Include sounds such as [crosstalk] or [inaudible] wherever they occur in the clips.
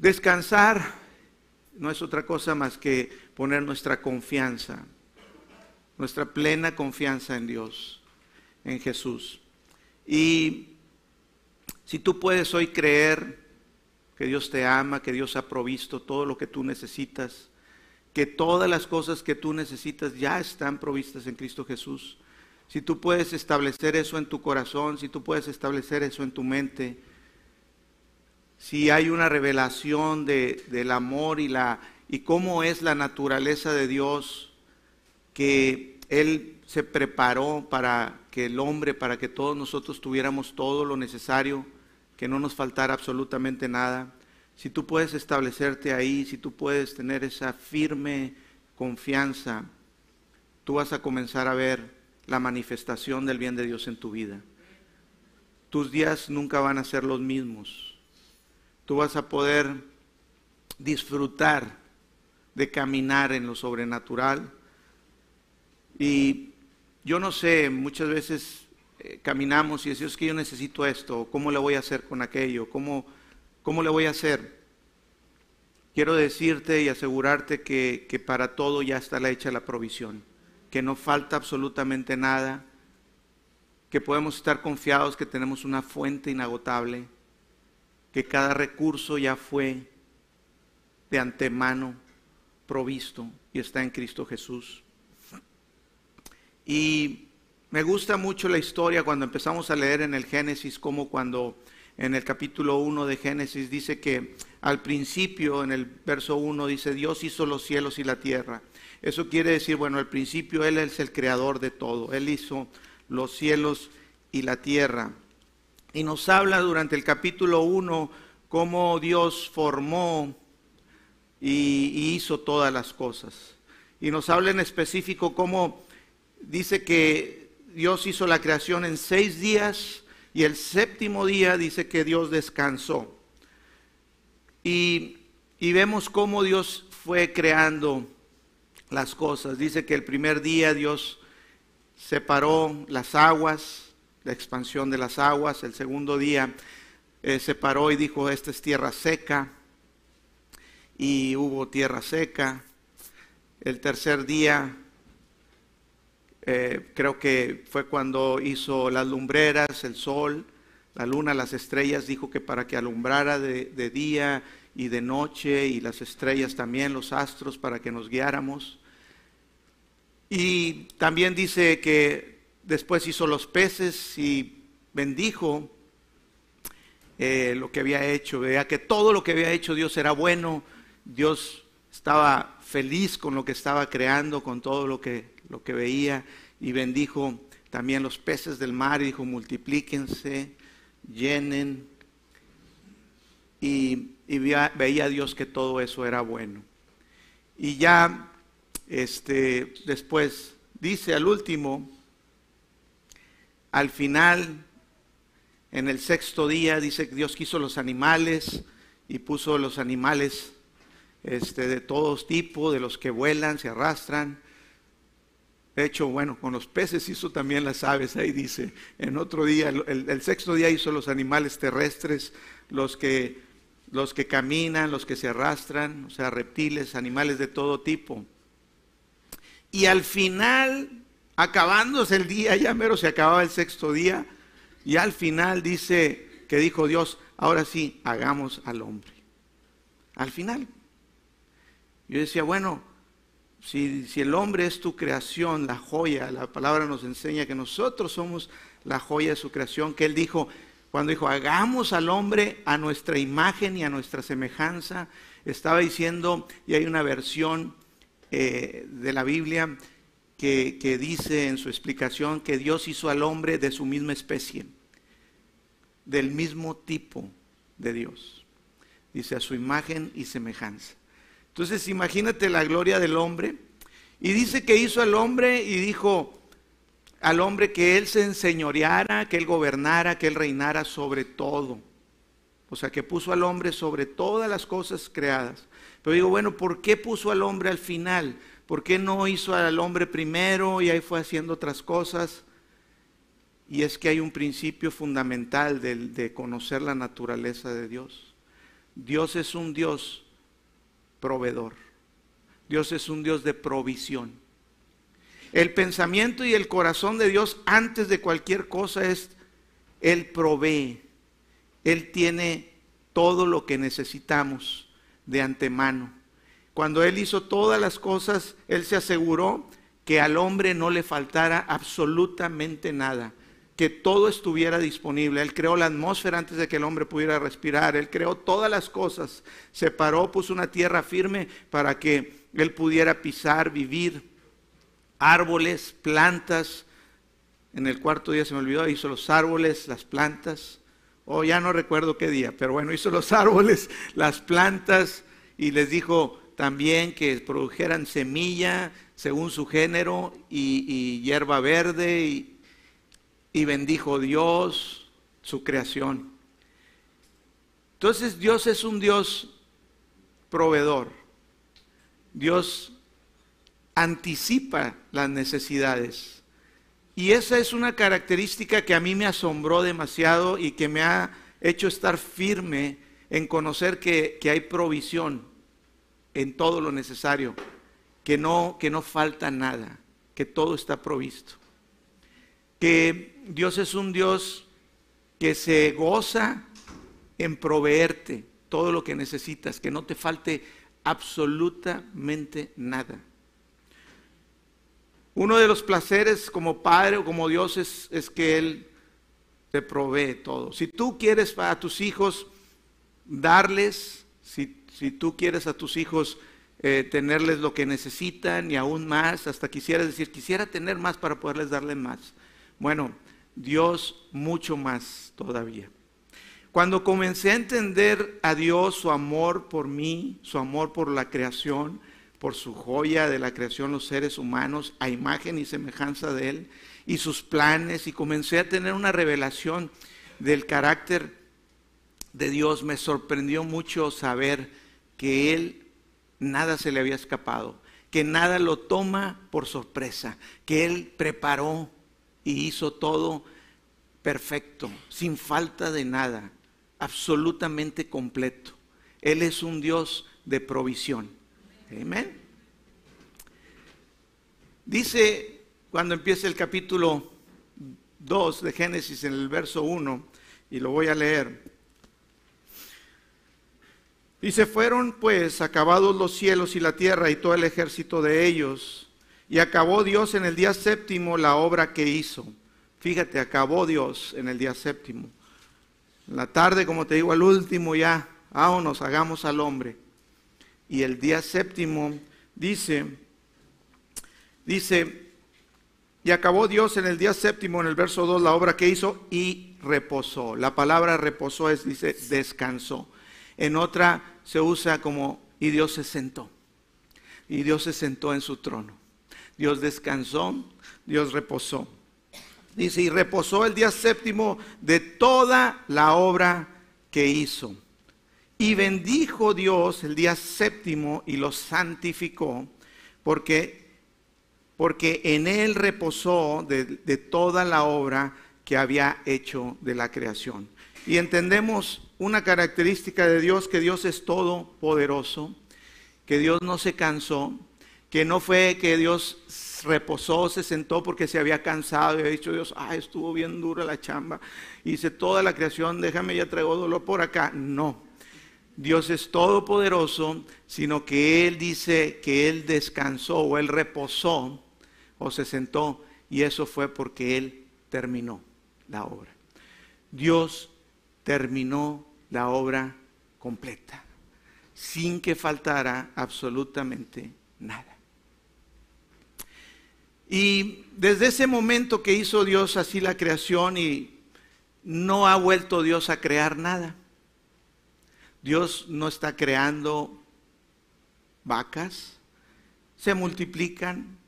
Descansar no es otra cosa más que poner nuestra confianza, nuestra plena confianza en Dios, en Jesús. Y si tú puedes hoy creer que Dios te ama, que Dios ha provisto todo lo que tú necesitas, que todas las cosas que tú necesitas ya están provistas en Cristo Jesús, si tú puedes establecer eso en tu corazón, si tú puedes establecer eso en tu mente, si hay una revelación de, del amor y, la, y cómo es la naturaleza de Dios, que Él se preparó para que el hombre, para que todos nosotros tuviéramos todo lo necesario, que no nos faltara absolutamente nada. Si tú puedes establecerte ahí, si tú puedes tener esa firme confianza, tú vas a comenzar a ver la manifestación del bien de Dios en tu vida. Tus días nunca van a ser los mismos. Tú vas a poder disfrutar de caminar en lo sobrenatural. Y yo no sé, muchas veces eh, caminamos y decimos que yo necesito esto, ¿cómo le voy a hacer con aquello? ¿Cómo, cómo le voy a hacer? Quiero decirte y asegurarte que, que para todo ya está la hecha la provisión que no falta absolutamente nada, que podemos estar confiados que tenemos una fuente inagotable, que cada recurso ya fue de antemano provisto y está en Cristo Jesús. Y me gusta mucho la historia cuando empezamos a leer en el Génesis, como cuando en el capítulo 1 de Génesis dice que al principio, en el verso 1, dice, Dios hizo los cielos y la tierra. Eso quiere decir, bueno, al principio Él es el creador de todo. Él hizo los cielos y la tierra. Y nos habla durante el capítulo 1 cómo Dios formó y, hizo todas las cosas. Y nos habla en específico cómo dice que Dios hizo la creación en seis días y el séptimo día dice que Dios descansó. Y, y vemos cómo Dios fue creando las cosas. Dice que el primer día Dios separó las aguas, la expansión de las aguas. El segundo día eh, separó y dijo, esta es tierra seca. Y hubo tierra seca. El tercer día, eh, creo que fue cuando hizo las lumbreras, el sol, la luna, las estrellas, dijo que para que alumbrara de, de día y de noche y las estrellas también, los astros, para que nos guiáramos. Y también dice que después hizo los peces y bendijo eh, lo que había hecho. Veía que todo lo que había hecho Dios era bueno. Dios estaba feliz con lo que estaba creando, con todo lo que, lo que veía. Y bendijo también los peces del mar y dijo, multiplíquense, llenen. Y, y veía, veía Dios que todo eso era bueno. Y ya este, después dice al último, al final, en el sexto día, dice que Dios quiso los animales y puso los animales este, de todos tipos, de los que vuelan, se arrastran. De hecho, bueno, con los peces hizo también las aves, ahí dice. En otro día, el, sexto día hizo los animales terrestres, los que, los que caminan, los que se arrastran, o sea, reptiles, animales de todo tipo. Y al final, acabándose el día, ya mero se acababa el sexto día, y al final dice que dijo Dios, ahora sí, hagamos al hombre. Al final. Yo decía, bueno, si, si, el hombre es tu creación, la joya, la palabra nos enseña que nosotros somos la joya de su creación, que él dijo, cuando dijo, hagamos al hombre a nuestra imagen y a nuestra semejanza, estaba diciendo, y hay una versión eh, de la Biblia que, dice en su explicación que Dios hizo al hombre de su misma especie, del mismo tipo de Dios. Dice a su imagen y semejanza. Entonces imagínate la gloria del hombre. Y dice que hizo al hombre y dijo al hombre que él se enseñoreara, que él gobernara, que él reinara sobre todo. O sea, que puso al hombre sobre todas las cosas creadas. Pero digo, bueno, ¿por qué puso al hombre al final? ¿Por qué no hizo al hombre primero y ahí fue haciendo otras cosas? Y es que hay un principio fundamental de, de conocer la naturaleza de Dios. Dios es un Dios proveedor. Dios es un Dios de provisión. El pensamiento y el corazón de Dios antes de cualquier cosa es, Él provee. Él tiene todo lo que necesitamos de antemano. Cuando Él hizo todas las cosas, Él se aseguró que al hombre no le faltara absolutamente nada, que todo estuviera disponible. Él creó la atmósfera antes de que el hombre pudiera respirar, Él creó todas las cosas, separó, puso una tierra firme para que Él pudiera pisar, vivir, árboles, plantas. En el cuarto día se me olvidó, hizo los árboles, las plantas. O oh, ya no recuerdo qué día, pero bueno, hizo los [laughs] árboles, las plantas y les dijo también que produjeran semilla según su género y, hierba verde y, y bendijo Dios su creación. Entonces Dios es un Dios proveedor. Dios anticipa las necesidades. Y esa es una característica que a mí me asombró demasiado y que me ha hecho estar firme en conocer que, hay provisión en todo lo necesario, que no, que no falta nada, que todo está provisto. Que Dios es un Dios que se goza en proveerte todo lo que necesitas, que no te falte absolutamente nada. Uno de los placeres como padre o como Dios es, que Él te provee todo. Si tú quieres a tus hijos darles, si, tú quieres a tus hijos eh, tenerles lo que necesitan y aún más, hasta quisieras decir, quisiera tener más para poderles darle más. Bueno, Dios mucho más todavía. Cuando comencé a entender a Dios, su amor por mí, su amor por la creación, por su joya de la creación, los seres humanos, a imagen y semejanza de Él, y sus planes, y comencé a tener una revelación del carácter de Dios. Me sorprendió mucho saber que Él nada se le había escapado, que nada lo toma por sorpresa, que Él preparó y hizo todo perfecto, sin falta de nada, absolutamente completo. Él es un Dios de provisión. Amén. Dice cuando empieza el capítulo 2 de Génesis en el verso 1, y lo voy a leer. Dice, fueron pues acabados los cielos y la tierra y todo el ejército de ellos, y acabó Dios en el día séptimo la obra que hizo. Fíjate, acabó Dios en el día séptimo. En la tarde, como te digo, al último ya, vámonos, hagamos al hombre y el día séptimo dice, dice, y acabó Dios en el día séptimo, en el verso 2, la obra que hizo y reposó. La palabra reposó es, dice, descansó. En otra se usa como, y Dios se sentó. Y Dios se sentó en su trono. Dios descansó, Dios reposó. Dice, y reposó el día séptimo de toda la obra que hizo. Y bendijo Dios el día séptimo y lo santificó, porque, porque en él reposó de, de toda la obra que había hecho de la creación. Y entendemos una característica de Dios, que Dios es todopoderoso, que Dios no se cansó, que no fue que Dios reposó, se sentó porque se había cansado y había dicho Dios, ah, estuvo bien dura la chamba, hice toda la creación, déjame ya traigo dolor por acá. No, Dios es todopoderoso, sino que Él dice que Él descansó o Él reposó o se sentó y eso fue porque Él terminó la obra. Dios terminó la obra completa, sin que faltara absolutamente nada. Y desde ese momento que hizo Dios así la creación y no ha vuelto Dios a crear nada. Dios no está creando vacas, se multiplican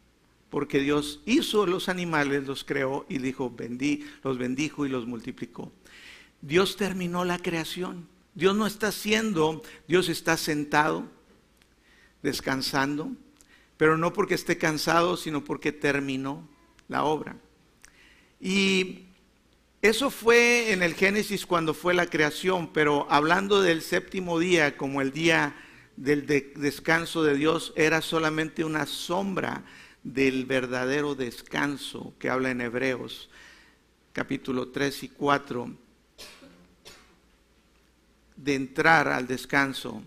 porque Dios hizo los animales, los creó y dijo, bendí, los bendijo y los multiplicó. Dios terminó la creación. Dios no está haciendo, Dios está sentado, descansando, pero no porque esté cansado, sino porque terminó la obra. Y Eso fue en el Génesis cuando fue la creación, pero hablando del séptimo día como el día del descanso de Dios, era solamente una sombra del verdadero descanso que habla en Hebreos capítulo 3 y 4, de entrar al descanso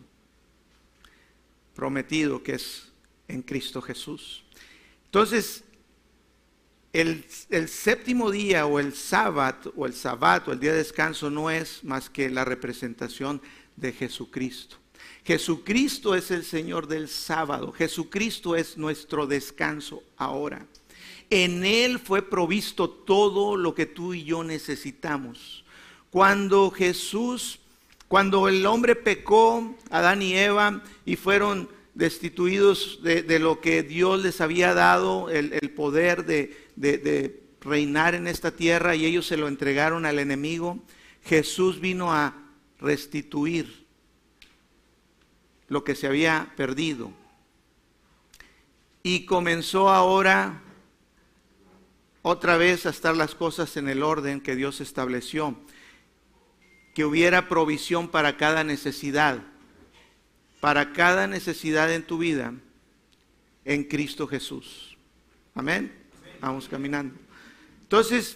prometido que es en Cristo Jesús. Entonces, el, séptimo día o el sábado o el sábado, el día de descanso no es más que la representación de Jesucristo. Jesucristo es el Señor del sábado. Jesucristo es nuestro descanso ahora. En Él fue provisto todo lo que tú y yo necesitamos. Cuando Jesús, cuando el hombre pecó, Adán y Eva, y fueron destituidos de, lo que Dios les había dado, el, poder de, reinar en esta tierra, y ellos se lo entregaron al enemigo, Jesús vino a restituir lo que se había perdido. Y comenzó ahora otra vez a estar las cosas en el orden que Dios estableció. Que hubiera provisión para cada necesidad para cada necesidad en tu vida en Cristo Jesús. Amén. Vamos caminando. Entonces,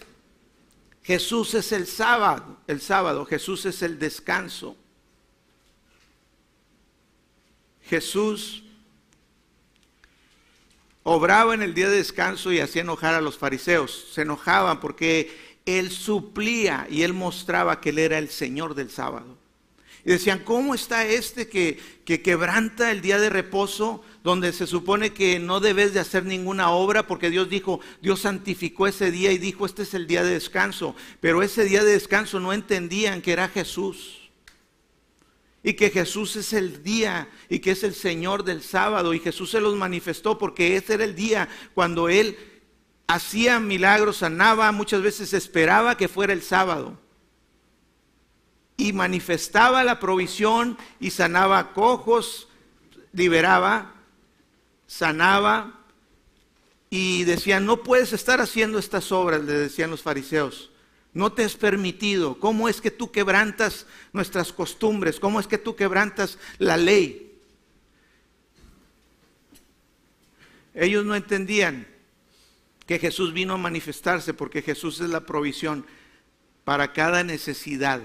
Jesús es el sábado, el sábado, Jesús es el descanso. Jesús obraba en el día de descanso y hacía enojar a los fariseos. Se enojaban porque él suplía y él mostraba que él era el Señor del sábado. Y decían, ¿cómo está este que, que quebranta el día de reposo, donde se supone que no debes de hacer ninguna obra, porque Dios dijo, Dios santificó ese día y dijo, este es el día de descanso. Pero ese día de descanso no entendían que era Jesús. Y que Jesús es el día y que es el Señor del sábado. Y Jesús se los manifestó porque ese era el día cuando Él hacía milagros, sanaba, muchas veces esperaba que fuera el sábado y manifestaba la provisión y sanaba cojos, liberaba, sanaba y decían, no puedes estar haciendo estas obras, le decían los fariseos. No te es permitido. ¿Cómo es que tú quebrantas nuestras costumbres? ¿Cómo es que tú quebrantas la ley? Ellos no entendían que Jesús vino a manifestarse porque Jesús es la provisión para cada necesidad.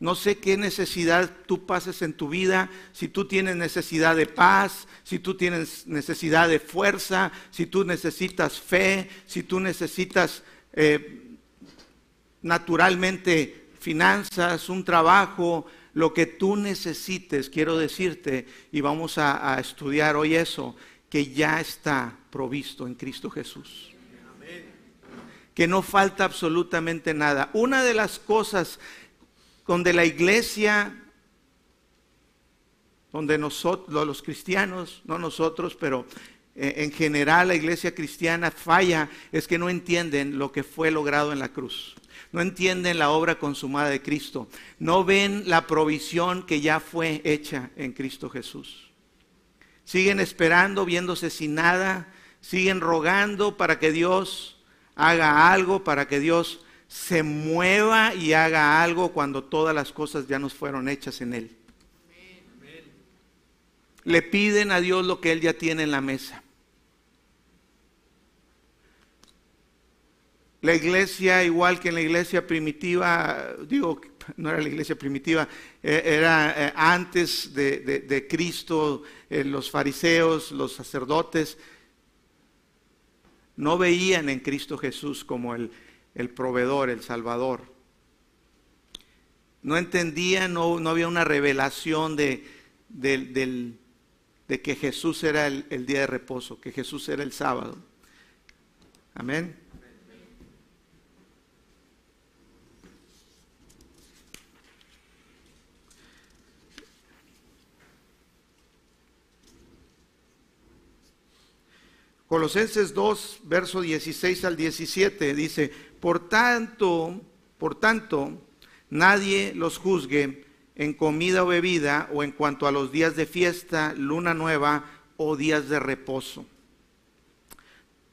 No sé qué necesidad tú pases en tu vida, si tú tienes necesidad de paz, si tú tienes necesidad de fuerza, si tú necesitas fe, si tú necesitas eh, naturalmente finanzas, un trabajo, lo que tú necesites, quiero decirte, y vamos a, a estudiar hoy eso, que ya está provisto en Cristo Jesús que no falta absolutamente nada. Una de las cosas donde la iglesia, donde los cristianos, no nosotros, pero eh, en general la iglesia cristiana falla, es que no entienden lo que fue logrado en la cruz. No entienden la obra consumada de Cristo. No ven la provisión que ya fue hecha en Cristo Jesús. Siguen esperando, viéndose sin nada. Siguen rogando para que Dios haga algo, para que Dios se mueva y haga algo cuando todas las cosas ya nos fueron hechas en Él. Le piden a Dios lo que Él ya tiene en la mesa. La iglesia, igual que en la iglesia primitiva, digo, no era la iglesia primitiva, eh, era eh, antes de, Cristo, eh, los fariseos, los sacerdotes, no veían en Cristo Jesús como el, el proveedor, el salvador. No entendía, no, no había una revelación de, de que Jesús era el, el día de reposo, que Jesús era el sábado. Amén. Colosenses 2, verso 16 al 17 dice, por tanto, por tanto, nadie los juzgue en comida o bebida o en cuanto a los días de fiesta, luna nueva o días de reposo.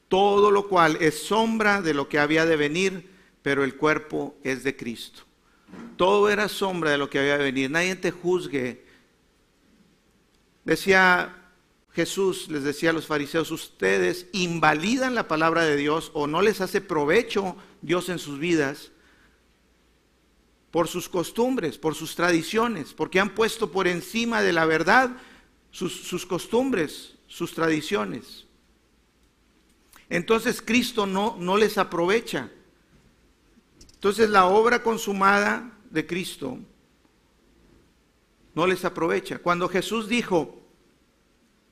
Todo lo cual es sombra de lo que había de venir, pero el cuerpo es de Cristo. Todo era sombra de lo que había de venir. Nadie te juzgue. Decía Jesús, les decía a los fariseos, ustedes invalidan la palabra de Dios o no les hace provecho Dios en sus vidas por sus costumbres, por sus tradiciones, porque han puesto por encima de la verdad sus, costumbres, sus tradiciones. Entonces Cristo no, no les aprovecha. Entonces la obra consumada de Cristo no les aprovecha. Cuando Jesús dijo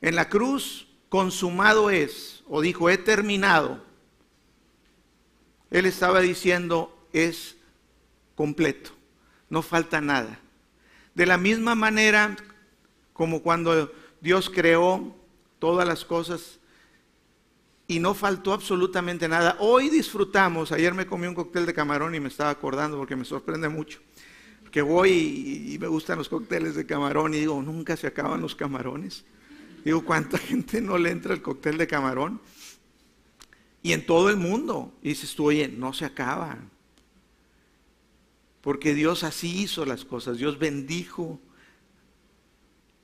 en la cruz, consumado es, o dijo, he terminado, Él estaba diciendo, es completo, no falta nada. De la misma manera como cuando Dios creó todas las cosas y no faltó absolutamente nada. Hoy disfrutamos, ayer me comí un cóctel de camarón y me estaba acordando porque me sorprende mucho. Que voy y, me gustan los cócteles de camarón y digo, nunca se acaban los camarones. Digo, ¿cuánta gente no le entra el cóctel de camarón? Y en todo el mundo. Y dices tú, oye, no se acaba. Porque Dios así hizo las cosas. Dios bendijo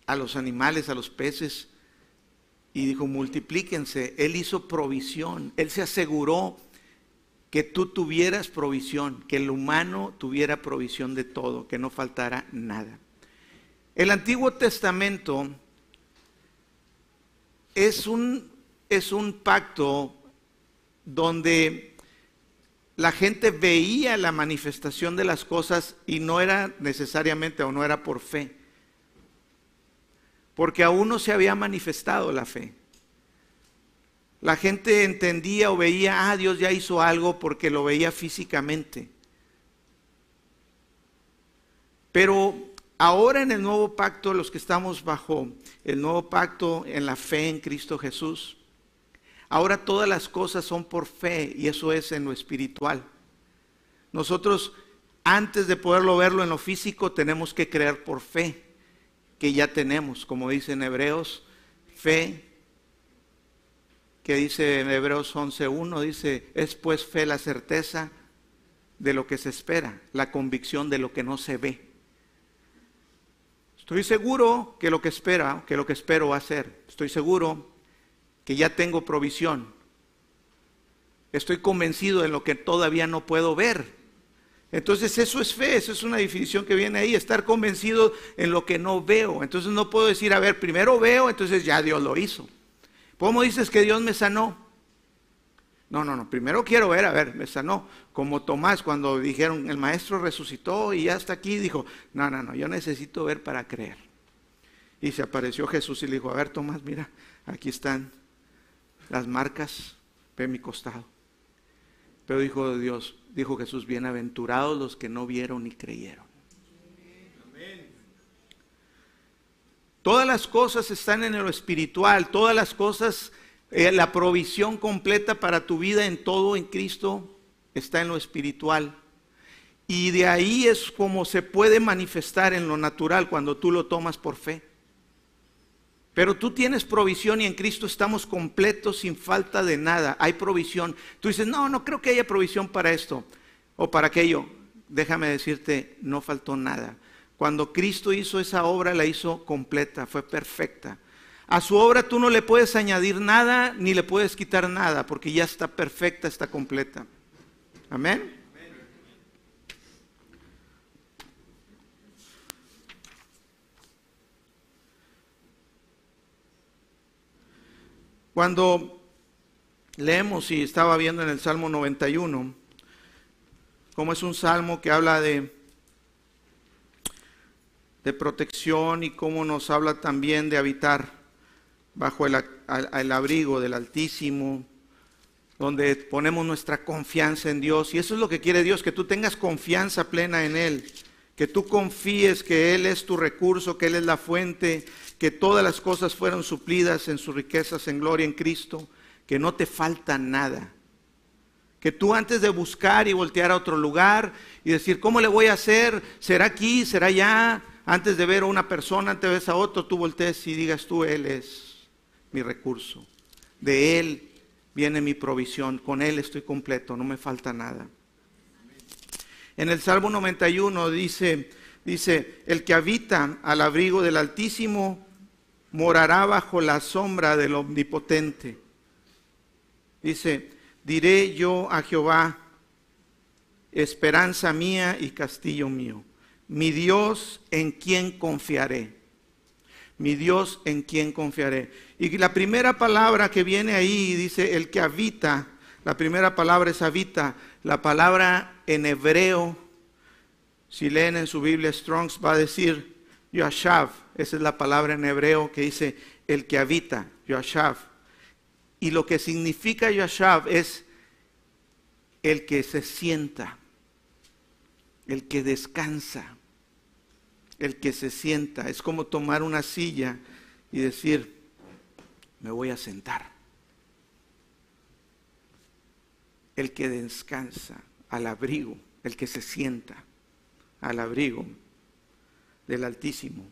a los animales, a los peces, y dijo, multiplíquense. Él hizo provisión, Él se aseguró que tú tuvieras provisión, que el humano tuviera provisión de todo, que no faltara nada. El Antiguo Testamento es un, es un pacto donde la gente veía la manifestación de las cosas y no era necesariamente o no era por fe porque aún no se había manifestado la fe. La gente entendía o veía, ah, Dios ya hizo algo porque lo veía físicamente. Pero ahora en el nuevo pacto, los que estamos bajo el nuevo pacto en la fe en Cristo Jesús, ahora todas las cosas son por fe y eso es en lo espiritual. Nosotros, antes de poderlo verlo en lo físico, tenemos que creer por fe que ya tenemos, como dice en Hebreos, fe, que dice en Hebreos 11.1, dice, es pues fe la certeza de lo que se espera, la convicción de lo que no se ve. Estoy seguro que lo que espera, que lo que espero va a ser. Estoy seguro que ya tengo provisión. Estoy convencido de lo que todavía no puedo ver. Entonces eso es fe, eso es una definición que viene ahí, estar convencido en lo que no veo. Entonces no puedo decir, a ver, primero veo, entonces ya Dios lo hizo. ¿Cómo dices que Dios me sanó? No, no, no, primero quiero ver, a ver, me sanó. Como Tomás cuando dijeron, el maestro resucitó y ya está aquí, dijo, no, no, no, yo necesito ver para creer. Y se apareció Jesús y le dijo, a ver, Tomás, mira, aquí están las marcas, ve mi costado. Pero dijo Dios, dijo Jesús, bienaventurados los que no vieron ni creyeron. Todas las cosas están en lo espiritual, todas las cosas, eh, la provisión completa para tu vida en todo en Cristo está en lo espiritual. Y de ahí es como se puede manifestar en lo natural cuando tú lo tomas por fe. Pero tú tienes provisión y en Cristo estamos completos sin falta de nada. Hay provisión. Tú dices, no, no creo que haya provisión para esto o para aquello. Déjame decirte, no faltó nada. Cuando Cristo hizo esa obra, la hizo completa, fue perfecta. A su obra tú no le puedes añadir nada ni le puedes quitar nada, porque ya está perfecta, está completa. Amén. Cuando leemos y estaba viendo en el Salmo 91, como es un salmo que habla de, de protección y cómo nos habla también de habitar bajo el, abrigo del Altísimo, donde ponemos nuestra confianza en Dios. Y eso es lo que quiere Dios, que tú tengas confianza plena en Él, que tú confíes que Él es tu recurso, que Él es la fuente, que todas las cosas fueron suplidas en sus riquezas en gloria en Cristo, que no te falta nada. Que tú antes de buscar y voltear a otro lugar y decir, ¿cómo le voy a hacer? ¿Será aquí? ¿Será allá? Antes de ver a una persona, antes de ver a otro, tú voltees y digas tú, Él es mi recurso. De Él viene mi provisión. Con Él estoy completo, no me falta nada. En el Salmo 91 dice, dice, el que habita al abrigo del Altísimo morará bajo la sombra del Omnipotente. Dice, diré yo a Jehová, esperanza mía y castillo mío, mi Dios en quien confiaré. Mi Dios en quien confiaré. Y la primera palabra que viene ahí dice, el que habita, la primera palabra es habita, la palabra en hebreo, si leen en su Biblia Strongs, va a decir Yashav, esa es la palabra en hebreo que dice el que habita, Yashav. Y lo que significa Yashav es el que se sienta, el que descansa, el que se sienta. Es como tomar una silla y decir, me voy a sentar. El que descansa al abrigo, el que se sienta al abrigo del Altísimo.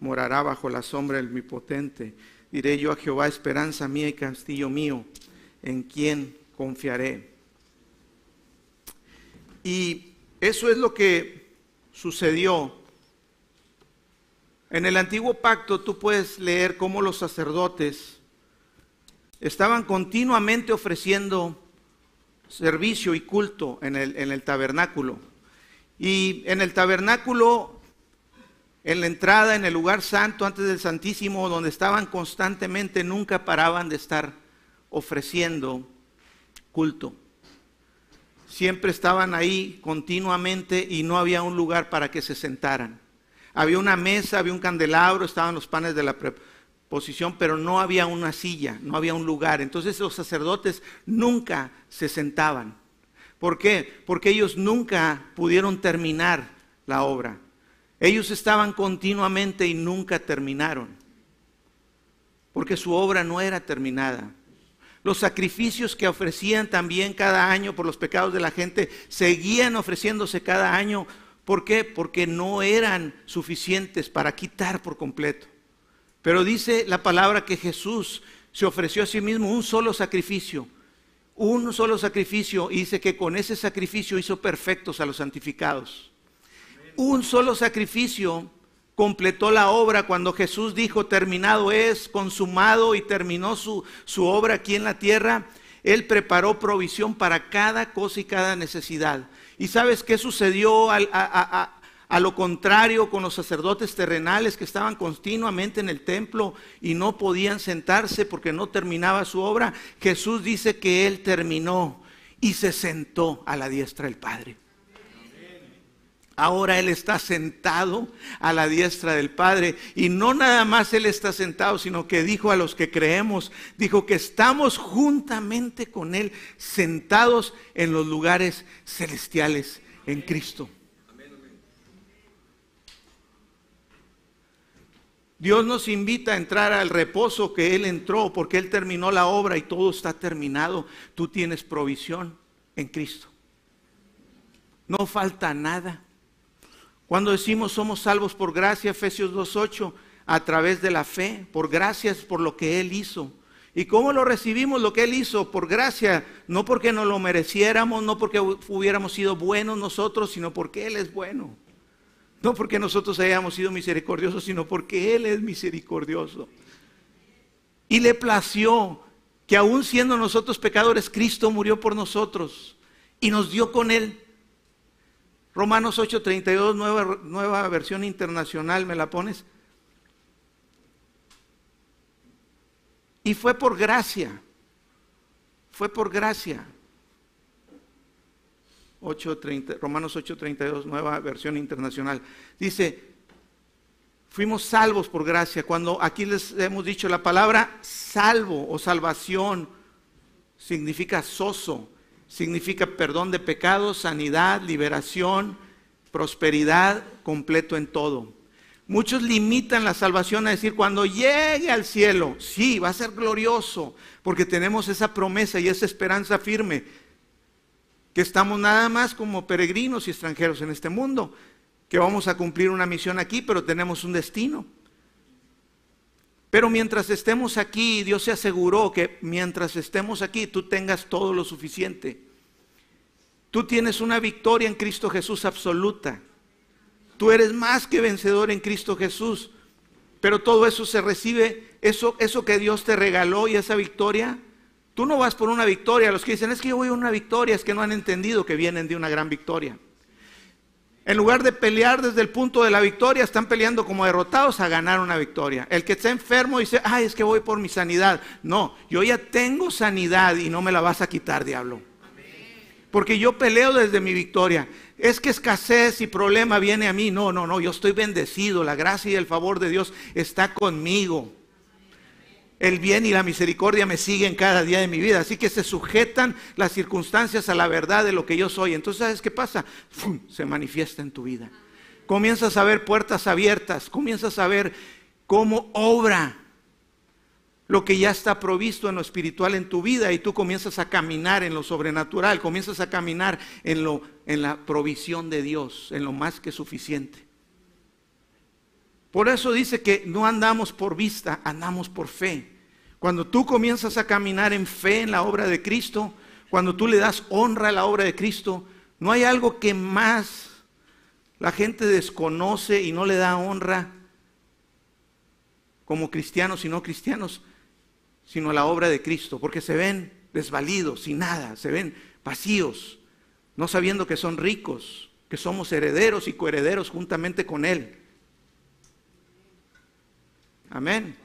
Morará bajo la sombra del Omnipotente. Diré yo a Jehová, esperanza mía y castillo mío, en quien confiaré. Y eso es lo que sucedió. En el antiguo pacto tú puedes leer cómo los sacerdotes estaban continuamente ofreciendo servicio y culto en el, en el tabernáculo. Y en el tabernáculo, en la entrada, en el lugar santo, antes del Santísimo, donde estaban constantemente, nunca paraban de estar ofreciendo culto. Siempre estaban ahí continuamente y no había un lugar para que se sentaran. Había una mesa, había un candelabro, estaban los panes de la posición, pero no había una silla, no había un lugar. Entonces los sacerdotes nunca se sentaban. ¿Por qué? Porque ellos nunca pudieron terminar la obra. Ellos estaban continuamente y nunca terminaron. Porque su obra no era terminada. Los sacrificios que ofrecían también cada año por los pecados de la gente seguían ofreciéndose cada año. ¿Por qué? Porque no eran suficientes para quitar por completo. Pero dice la palabra que Jesús se ofreció a sí mismo un solo sacrificio. Un solo sacrificio y dice que con ese sacrificio hizo perfectos a los santificados. Un solo sacrificio completó la obra cuando Jesús dijo, terminado es, consumado y terminó su, su obra aquí en la tierra. Él preparó provisión para cada cosa y cada necesidad. ¿Y sabes qué sucedió al, a, a lo contrario, con los sacerdotes terrenales que estaban continuamente en el templo y no podían sentarse porque no terminaba su obra, Jesús dice que Él terminó y se sentó a la diestra del Padre. Ahora Él está sentado a la diestra del Padre. Y no nada más Él está sentado, sino que dijo a los que creemos, dijo que estamos juntamente con Él, sentados en los lugares celestiales en Cristo. Dios nos invita a entrar al reposo que Él entró porque Él terminó la obra y todo está terminado. Tú tienes provisión en Cristo. No falta nada. Cuando decimos somos salvos por gracia, Efesios 2.8, a través de la fe, por gracias por lo que Él hizo. ¿Y cómo lo recibimos lo que Él hizo? Por gracia, no porque nos lo mereciéramos, no porque hubiéramos sido buenos nosotros, sino porque Él es bueno. No porque nosotros hayamos sido misericordiosos, sino porque Él es misericordioso. Y le plació que aún siendo nosotros pecadores, Cristo murió por nosotros y nos dio con Él. Romanos 8:32, nueva, nueva versión internacional, ¿me la pones? Y fue por gracia, fue por gracia. 8:30, Romanos 8:32, nueva versión internacional. Dice, fuimos salvos por gracia. Cuando aquí les hemos dicho la palabra salvo o salvación significa soso, significa perdón de pecados, sanidad, liberación, prosperidad, completo en todo. Muchos limitan la salvación a decir cuando llegue al cielo, sí, va a ser glorioso, porque tenemos esa promesa y esa esperanza firme que estamos nada más como peregrinos y extranjeros en este mundo, que vamos a cumplir una misión aquí, pero tenemos un destino. Pero mientras estemos aquí, Dios se aseguró que mientras estemos aquí tú tengas todo lo suficiente. Tú tienes una victoria en Cristo Jesús absoluta. Tú eres más que vencedor en Cristo Jesús. Pero todo eso se recibe, eso, eso que Dios te regaló y esa victoria, tú no vas por una victoria. Los que dicen, es que yo voy a una victoria, es que no han entendido que vienen de una gran victoria. En lugar de pelear desde el punto de la victoria, están peleando como derrotados a ganar una victoria. El que está enfermo dice, ay, es que voy por mi sanidad. No, yo ya tengo sanidad y no me la vas a quitar, diablo. Porque yo peleo desde mi victoria. Es que escasez y problema viene a mí. No, no, no, yo estoy bendecido. La gracia y el favor de Dios está conmigo. El bien y la misericordia me siguen cada día de mi vida. Así que se sujetan las circunstancias a la verdad de lo que yo soy. Entonces, ¿sabes qué pasa? Se manifiesta en tu vida. Comienzas a ver puertas abiertas. Comienzas a ver cómo obra lo que ya está provisto en lo espiritual en tu vida y tú comienzas a caminar en lo sobrenatural, comienzas a caminar en, lo, en la provisión de Dios, en lo más que suficiente. Por eso dice que no andamos por vista, andamos por fe. Cuando tú comienzas a caminar en fe en la obra de Cristo, cuando tú le das honra a la obra de Cristo, no hay algo que más la gente desconoce y no le da honra como cristianos y no cristianos sino a la obra de Cristo, porque se ven desvalidos, sin nada, se ven vacíos, no sabiendo que son ricos, que somos herederos y coherederos juntamente con Él. Amén.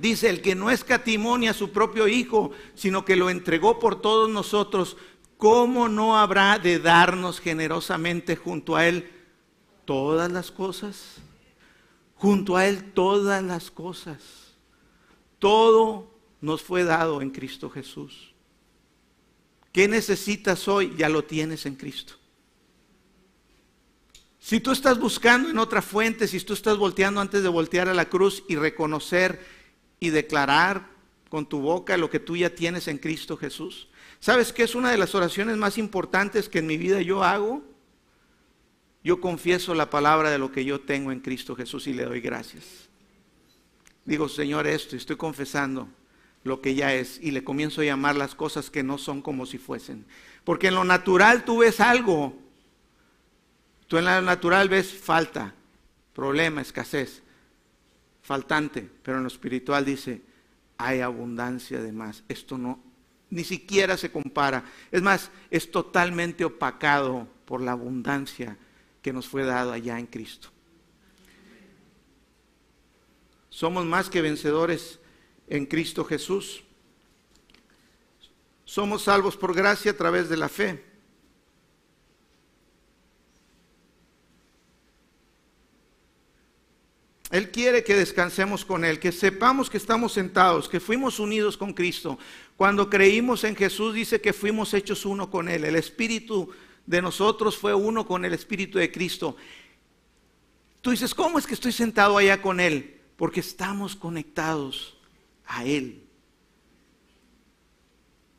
Dice, el que no escatimonia a su propio Hijo, sino que lo entregó por todos nosotros, ¿cómo no habrá de darnos generosamente junto a Él todas las cosas? Junto a Él todas las cosas. Todo nos fue dado en Cristo Jesús. ¿Qué necesitas hoy? Ya lo tienes en Cristo. Si tú estás buscando en otra fuente, si tú estás volteando antes de voltear a la cruz y reconocer y declarar con tu boca lo que tú ya tienes en Cristo Jesús, ¿sabes qué es una de las oraciones más importantes que en mi vida yo hago? Yo confieso la palabra de lo que yo tengo en Cristo Jesús y le doy gracias. Digo, Señor, esto, estoy confesando lo que ya es y le comienzo a llamar las cosas que no son como si fuesen. Porque en lo natural tú ves algo, tú en lo natural ves falta, problema, escasez, faltante, pero en lo espiritual dice, hay abundancia de más. Esto no, ni siquiera se compara. Es más, es totalmente opacado por la abundancia que nos fue dado allá en Cristo. Somos más que vencedores en Cristo Jesús. Somos salvos por gracia a través de la fe. Él quiere que descansemos con Él, que sepamos que estamos sentados, que fuimos unidos con Cristo. Cuando creímos en Jesús dice que fuimos hechos uno con Él. El Espíritu de nosotros fue uno con el Espíritu de Cristo. Tú dices, ¿cómo es que estoy sentado allá con Él? Porque estamos conectados a Él.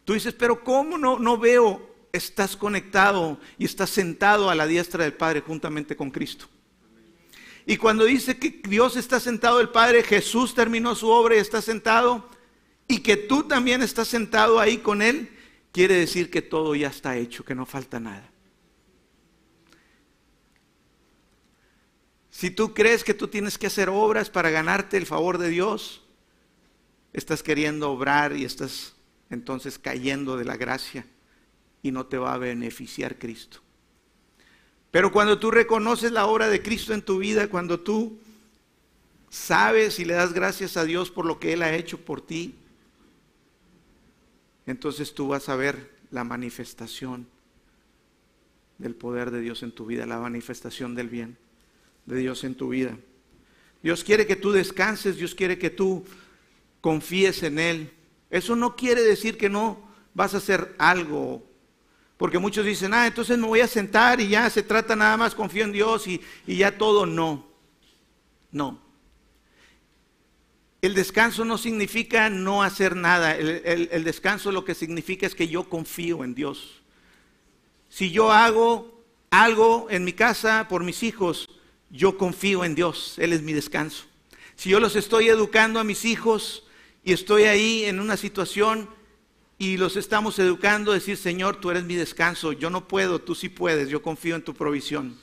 Tú dices, pero ¿cómo no, no veo? Estás conectado y estás sentado a la diestra del Padre juntamente con Cristo. Y cuando dice que Dios está sentado el Padre, Jesús terminó su obra y está sentado, y que tú también estás sentado ahí con Él, quiere decir que todo ya está hecho, que no falta nada. Si tú crees que tú tienes que hacer obras para ganarte el favor de Dios, estás queriendo obrar y estás entonces cayendo de la gracia y no te va a beneficiar Cristo. Pero cuando tú reconoces la obra de Cristo en tu vida, cuando tú sabes y le das gracias a Dios por lo que Él ha hecho por ti, entonces tú vas a ver la manifestación del poder de Dios en tu vida, la manifestación del bien de Dios en tu vida. Dios quiere que tú descanses, Dios quiere que tú confíes en Él. Eso no quiere decir que no vas a hacer algo. Porque muchos dicen, ah, entonces me voy a sentar y ya se trata nada más, confío en Dios y, ya todo. No, no. El descanso no significa no hacer nada. El, el descanso lo que significa es que yo confío en Dios. Si yo hago algo en mi casa por mis hijos, yo confío en Dios. Él es mi descanso. Si yo los estoy educando a mis hijos, y estoy ahí en una situación, y los estamos educando a decir, Señor, tú eres mi descanso, yo no puedo, tú sí puedes, yo confío en tu provisión.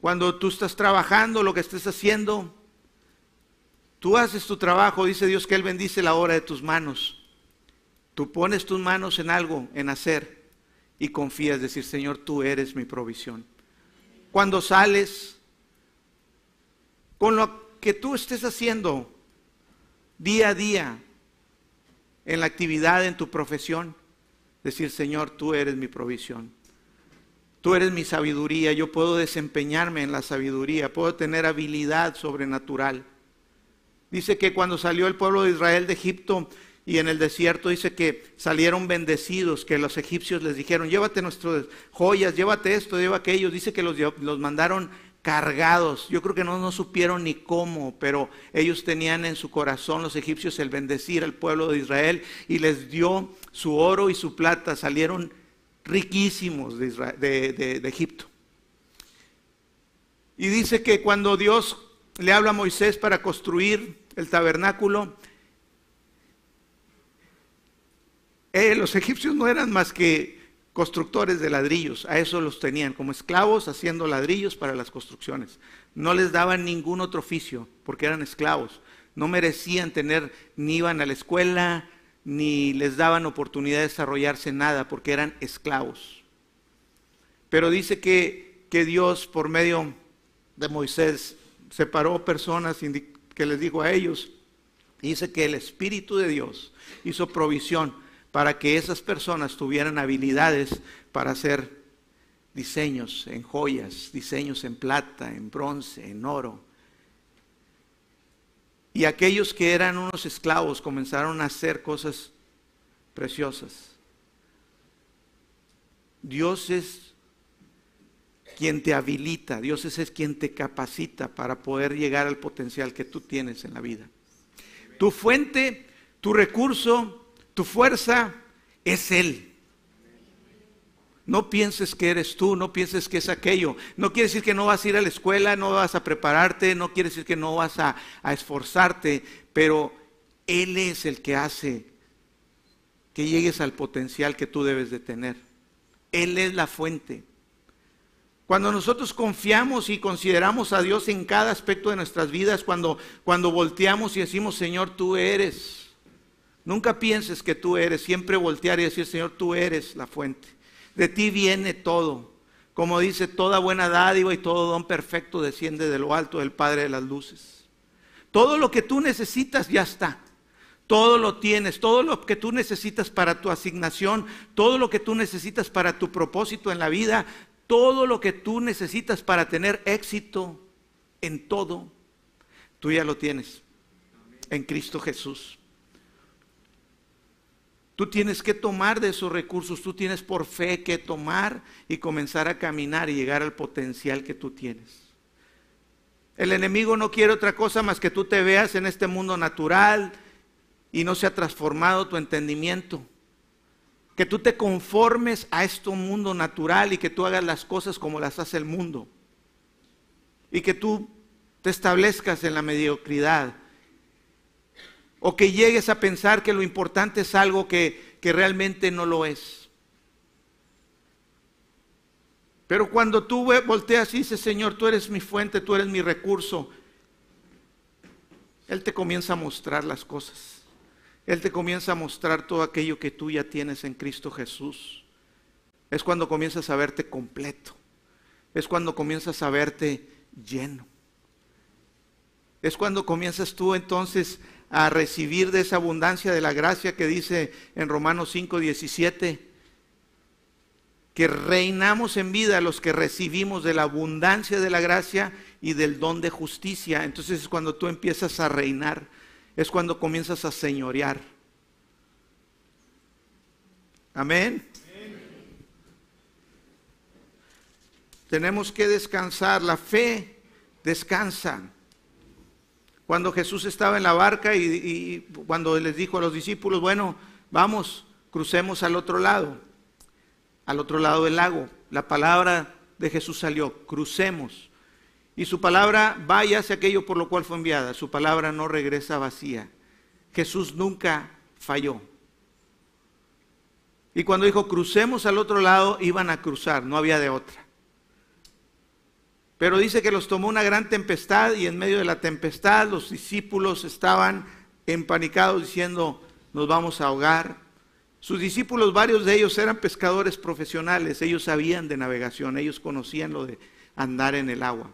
Cuando tú estás trabajando, lo que estés haciendo, tú haces tu trabajo, dice Dios que Él bendice la obra de tus manos. Tú pones tus manos en algo, en hacer, y confías, decir, Señor, tú eres mi provisión. Cuando sales, con lo que tú estés haciendo día a día, en la actividad, en tu profesión, decir, Señor, tú eres mi provisión. Tú eres mi sabiduría, yo puedo desempeñarme en la sabiduría, puedo tener habilidad sobrenatural. Dice que cuando salió el pueblo de Israel de Egipto y en el desierto dice que salieron bendecidos, que los egipcios les dijeron, llévate nuestras joyas, llévate esto, lleva aquello. Dice que los, los mandaron cargados. Yo creo que no, no supieron ni cómo, pero ellos tenían en su corazón los egipcios el bendecir al pueblo de Israel y les dio su oro y su plata. Salieron riquísimos de, Egipto. Y dice que cuando Dios le habla a Moisés para construir el tabernáculo, eh, los egipcios no eran más que constructores de ladrillos, a eso los tenían como esclavos haciendo ladrillos para las construcciones. No les daban ningún otro oficio porque eran esclavos. No merecían tener, ni iban a la escuela, ni les daban oportunidad de desarrollarse nada porque eran esclavos. Pero dice que, que Dios por medio de Moisés separó personas que les dijo a ellos, dice que el Espíritu de Dios hizo provisión para que esas personas tuvieran habilidades para hacer diseños en joyas, diseños en plata, en bronce, en oro. Y aquellos que eran unos esclavos comenzaron a hacer cosas preciosas. Dios es quien te habilita, Dios es, quien te capacita para poder llegar al potencial que tú tienes en la vida. Tu fuente, tu recurso, tu fuerza es Él. No pienses que eres tú, no pienses que es aquello. No quiere decir que no vas a ir a la escuela, no vas a prepararte, no quiere decir que no vas a, a esforzarte, pero Él es el que hace que llegues al potencial que tú debes de tener. Él es la fuente. Cuando nosotros confiamos y consideramos a Dios en cada aspecto de nuestras vidas, cuando, cuando volteamos y decimos, Señor, tú eres Nunca pienses que tú eres, siempre voltear y decir, Señor, tú eres la fuente. De ti viene todo. Como dice, toda buena dádiva y todo don perfecto desciende de lo alto del Padre de las Luces. Todo lo que tú necesitas ya está. Todo lo tienes, todo lo que tú necesitas para tu asignación, todo lo que tú necesitas para tu propósito en la vida, todo lo que tú necesitas para tener éxito en todo, tú ya lo tienes en Cristo Jesús. Tú tienes que tomar de esos recursos, tú tienes por fe que tomar y comenzar a caminar y llegar al potencial que tú tienes. El enemigo no quiere otra cosa más que tú te veas en este mundo natural y no se ha transformado tu entendimiento. Que tú te conformes a este mundo natural y que tú hagas las cosas como las hace el mundo. Y que tú te establezcas en la mediocridad o que llegues a pensar que lo importante es algo que, que realmente no lo es. Pero cuando tú volteas y dices, Señor, tú eres mi fuente, tú eres mi recurso, Él te comienza a mostrar las cosas. Él te comienza a mostrar todo aquello que tú ya tienes en Cristo Jesús. Es cuando comienzas a verte completo. Es cuando comienzas a verte lleno. Es cuando comienzas tú entonces a recibir de esa abundancia de la gracia que dice en Romanos 5, 17, que reinamos en vida los que recibimos de la abundancia de la gracia y del don de justicia. Entonces es cuando tú empiezas a reinar, es cuando comienzas a señorear. Amén. Tenemos que descansar, la fe descansa. Cuando Jesús estaba en la barca y, cuando les dijo a los discípulos, bueno, vamos, crucemos al otro lado, al otro lado del lago. La palabra de Jesús salió, crucemos. Y su palabra vaya hacia aquello por lo cual fue enviada. Su palabra no regresa vacía. Jesús nunca falló. Y cuando dijo, crucemos al otro lado, iban a cruzar, no había de otra. Pero dice que los tomó una gran tempestad y en medio de la tempestad los discípulos estaban empanicados diciendo, nos vamos a ahogar. Sus discípulos, varios de ellos eran pescadores profesionales, ellos sabían de navegación, ellos conocían lo de andar en el agua.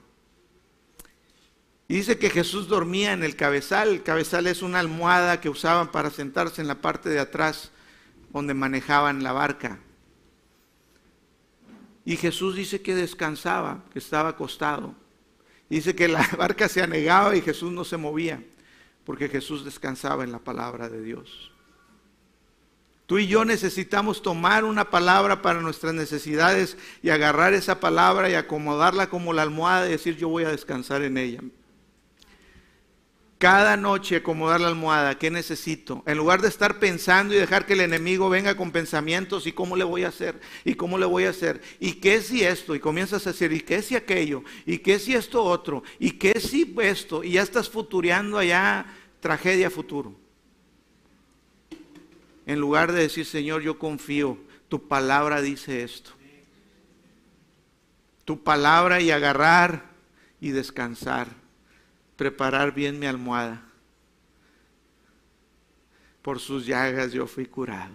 Y dice que Jesús dormía en el cabezal. El cabezal es una almohada que usaban para sentarse en la parte de atrás donde manejaban la barca. Y Jesús dice que descansaba, que estaba acostado. Dice que la [laughs] barca se anegaba y Jesús no se movía, porque Jesús descansaba en la palabra de Dios. Tú y yo necesitamos tomar una palabra para nuestras necesidades y agarrar esa palabra y acomodarla como la almohada y decir yo voy a descansar en ella. Cada noche acomodar la almohada, ¿qué necesito? En lugar de estar pensando y dejar que el enemigo venga con pensamientos y cómo le voy a hacer, y cómo le voy a hacer, y qué si esto, y comienzas a decir, y qué si aquello, y qué si esto otro, y qué si esto, y ya estás futureando allá tragedia futuro. En lugar de decir, Señor, yo confío, tu palabra dice esto. Tu palabra y agarrar y descansar preparar bien mi almohada. Por sus llagas yo fui curado.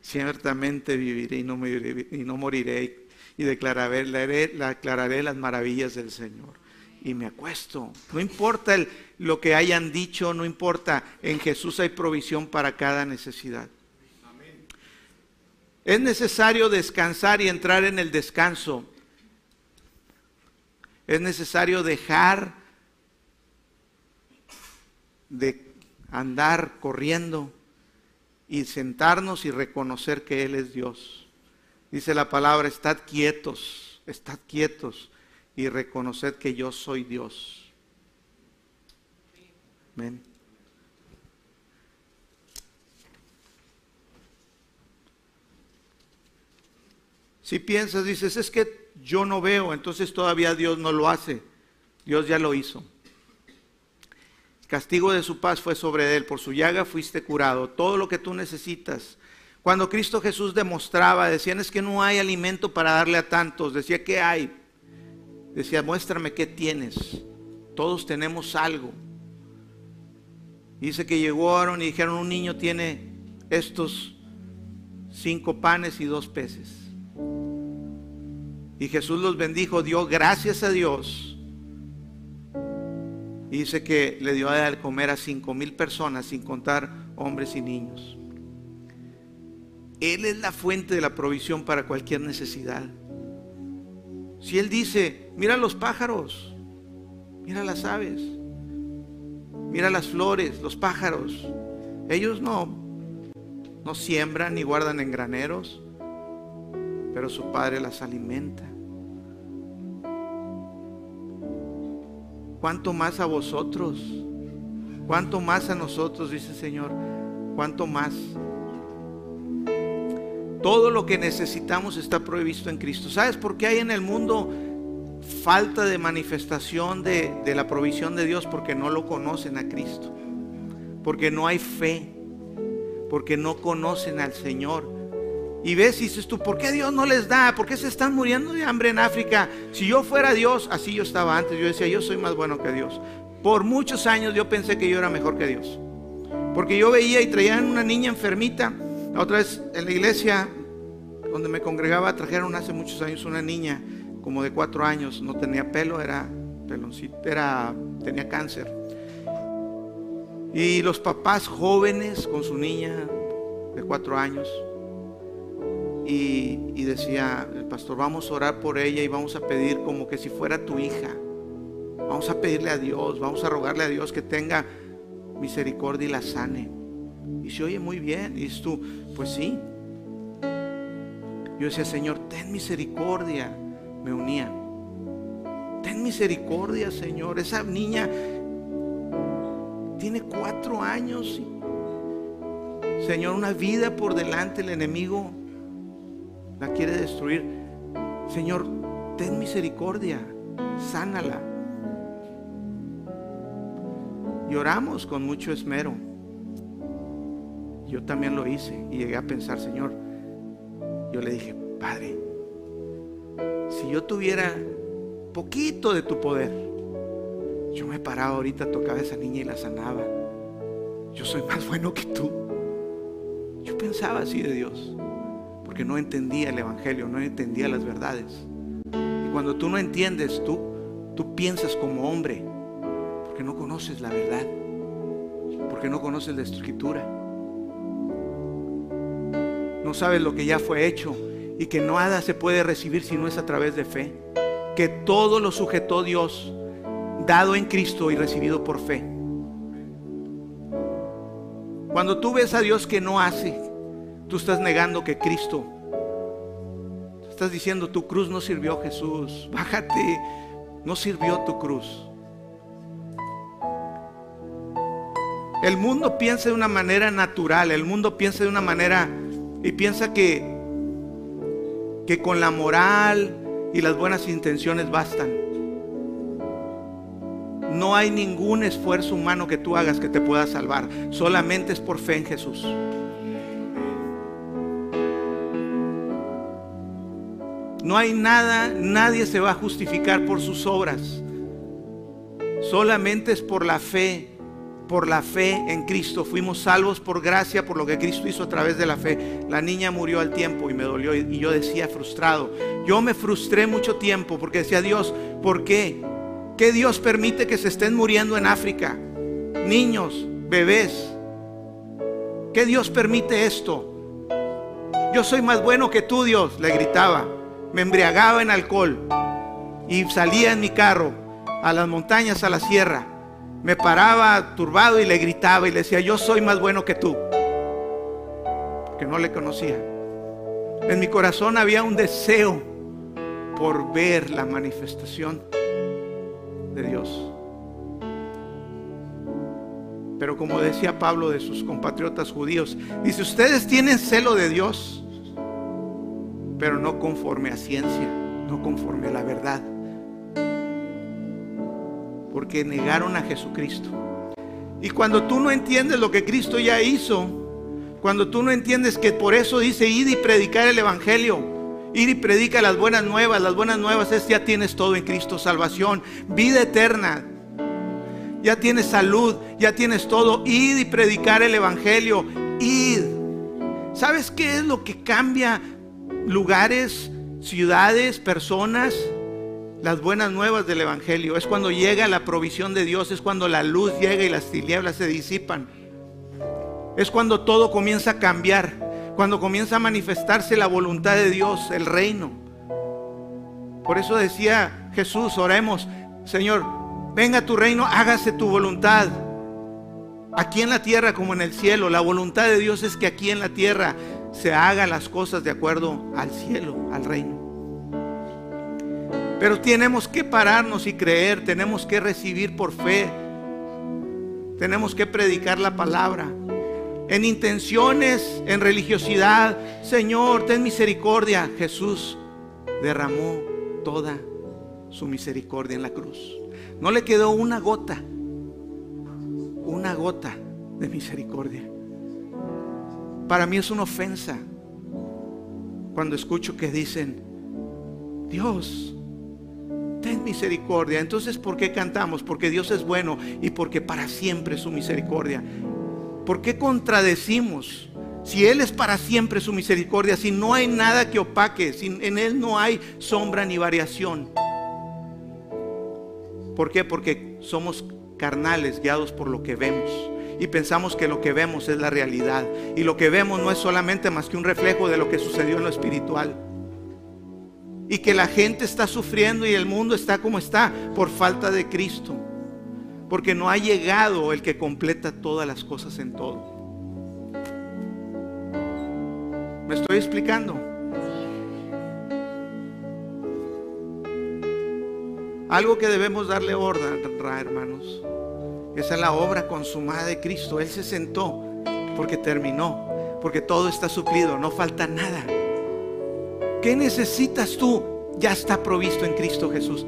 Ciertamente viviré y no, moriré, y no moriré y declararé, declararé las maravillas del Señor. Y me acuesto. No importa lo que hayan dicho, no importa. En Jesús hay provisión para cada necesidad. Es necesario descansar y entrar en el descanso. Es necesario dejar de andar corriendo y sentarnos y reconocer que Él es Dios. Dice la palabra, estad quietos, estad quietos y reconoced que yo soy Dios. Amén. Si piensas, dices, es que yo no veo, entonces todavía Dios no lo hace. Dios ya lo hizo castigo de su paz fue sobre él, por su llaga fuiste curado. Todo lo que tú necesitas. Cuando Cristo Jesús demostraba, decían es que no hay alimento para darle a tantos. Decía, ¿qué hay? Decía, muéstrame qué tienes. Todos tenemos algo. Dice que llegó Aaron y dijeron, un niño tiene estos cinco panes y dos peces. Y Jesús los bendijo, dio gracias a Dios dice que le dio a comer a cinco mil personas, sin contar hombres y niños. Él es la fuente de la provisión para cualquier necesidad. Si Él dice, mira los pájaros, mira las aves, mira las flores, los pájaros, ellos no, no siembran ni guardan en graneros, pero su Padre las alimenta. ¿Cuánto más a vosotros? ¿Cuánto más a nosotros? Dice el Señor. ¿Cuánto más? Todo lo que necesitamos está provisto en Cristo. ¿Sabes por qué hay en el mundo falta de manifestación de, de la provisión de Dios? Porque no lo conocen a Cristo. Porque no hay fe. Porque no conocen al Señor. Y ves y dices tú, ¿por qué Dios no les da? ¿Por qué se están muriendo de hambre en África? Si yo fuera Dios, así yo estaba antes, yo decía, yo soy más bueno que Dios. Por muchos años yo pensé que yo era mejor que Dios. Porque yo veía y traían una niña enfermita. La otra vez en la iglesia donde me congregaba trajeron hace muchos años una niña como de cuatro años, no tenía pelo, era peloncito, era, tenía cáncer. Y los papás jóvenes con su niña de cuatro años, y, decía el pastor, vamos a orar por ella y vamos a pedir como que si fuera tu hija. Vamos a pedirle a Dios, vamos a rogarle a Dios que tenga misericordia y la sane. Y se oye muy bien. Y dices tú, pues sí. Yo decía, Señor, ten misericordia. Me unía. Ten misericordia, Señor. Esa niña tiene cuatro años. Señor, una vida por delante. El enemigo la quiere destruir. Señor, ten misericordia, sánala. Y oramos con mucho esmero. Yo también lo hice y llegué a pensar, Señor, yo le dije, Padre, si yo tuviera poquito de tu poder, yo me paraba ahorita, tocaba a esa niña y la sanaba. Yo soy más [laughs] bueno que tú. Yo pensaba así de Dios, porque no entendía el Evangelio, no entendía las verdades. Y cuando tú no entiendes, tú, tú piensas como hombre, porque no conoces la verdad, porque no conoces la escritura. No sabes lo que ya fue hecho y que nada se puede recibir si no es a través de fe. Que todo lo sujetó Dios, dado en Cristo y recibido por fe. Cuando tú ves a Dios que no hace, tú estás negando que Cristo, estás diciendo tu cruz no sirvió Jesús, [laughs] bájate, no sirvió tu cruz. El mundo piensa de una manera natural, el mundo piensa de una manera y piensa que que con la moral y las buenas intenciones bastan. No hay ningún esfuerzo humano que tú hagas que te pueda salvar. Solamente es por fe en Jesús. No hay nada, nadie se va a justificar por sus obras. Solamente es por la fe por la fe en Cristo. Fuimos salvos por gracia, por lo que Cristo hizo a través de la fe. La niña murió al tiempo y me dolió y yo decía frustrado. Yo me frustré mucho tiempo porque decía Dios, ¿por qué? ¿Qué Dios permite que se estén muriendo en África? Niños, bebés. ¿Qué Dios permite esto? Yo soy más bueno que tú, Dios, le gritaba. Me embriagaba en alcohol y salía en mi carro a las montañas, a la sierra me paraba turbado y le gritaba y le decía, yo soy más bueno que tú. Que no le conocía. En mi corazón había un deseo por ver la manifestación de Dios. Pero como decía Pablo de sus compatriotas judíos, dice, ustedes tienen celo de Dios, pero no conforme a ciencia, no conforme a la verdad porque negaron a Jesucristo. Y cuando tú no entiendes lo que Cristo ya hizo, cuando tú no entiendes que por eso dice ir y predicar el Evangelio, ir y predica las buenas nuevas, las buenas nuevas es ya tienes todo en Cristo, salvación, vida eterna, ya tienes salud, ya tienes todo, ir y predicar el Evangelio, ir. ¿Sabes qué es lo que cambia lugares, ciudades, personas? las buenas nuevas del Evangelio. Es cuando llega la provisión de Dios, es cuando la luz llega y las tinieblas se disipan. Es cuando todo comienza a cambiar, cuando comienza a manifestarse la voluntad de Dios, el reino. Por eso decía Jesús, oremos, Señor, venga tu reino, hágase tu voluntad. Aquí en la tierra como en el cielo. La voluntad de Dios es que aquí en la tierra se hagan las cosas de acuerdo al cielo, al reino. Pero tenemos que pararnos y creer, tenemos que recibir por fe, tenemos que predicar la palabra. En intenciones, en religiosidad, Señor, ten misericordia. Jesús derramó toda su misericordia en la cruz. No le quedó una gota, una gota de misericordia. Para mí es una ofensa cuando escucho que dicen, Dios, ten misericordia. Entonces, ¿por qué cantamos? Porque Dios es bueno y porque para siempre su misericordia. ¿Por qué contradecimos? Si Él es para siempre su misericordia, si no hay nada que opaque, si en Él no hay sombra ni variación. ¿Por qué? Porque somos carnales guiados por lo que vemos y pensamos que lo que vemos es la realidad. Y lo que vemos no es solamente más que un reflejo de lo que sucedió en lo espiritual y que la gente está sufriendo y el mundo está como está por falta de Cristo. Porque no ha llegado el que completa todas las cosas en todo. ¿Me estoy explicando? Algo que debemos darle orden, hermanos. Esa es la obra consumada de Cristo. Él se sentó porque terminó, porque todo está suplido, no falta nada. ¿Qué necesitas tú? Ya está provisto en Cristo Jesús.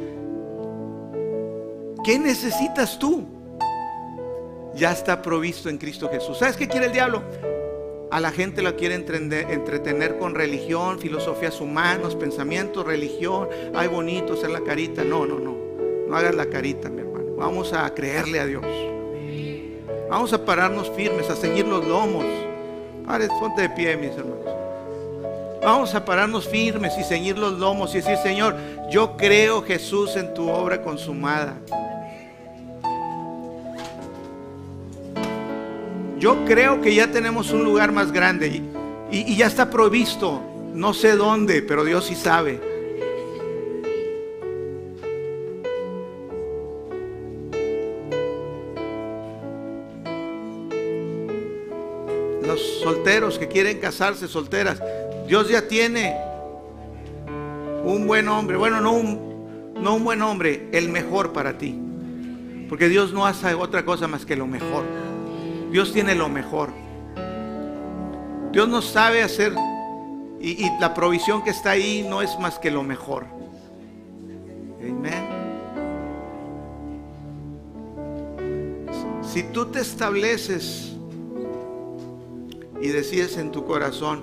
¿Qué necesitas tú? Ya está provisto en Cristo Jesús. ¿Sabes qué quiere el diablo? a la gente la quiere entretener con religión, filosofías humanas, pensamientos, religión. Ay, bonito hacer la carita. No, no, no. No hagas la carita, mi. Vamos a creerle a Dios. Vamos a pararnos firmes, a seguir los lomos. Pare, ponte de pie, mis hermanos. Vamos a pararnos firmes y seguir los lomos y decir, Señor, yo creo Jesús en tu obra consumada. Yo creo que ya tenemos un lugar más grande y, ya está provisto. No sé dónde, pero Dios sí sabe. Solteros que quieren casarse, solteras, Dios ya tiene un buen hombre. Bueno, no un, no un buen hombre, el mejor para ti. Porque Dios no hace otra cosa más que lo mejor. Dios tiene lo mejor. Dios no sabe hacer y, la provisión que está ahí no es más que lo mejor. Amén. Si tú te estableces y decides en tu corazón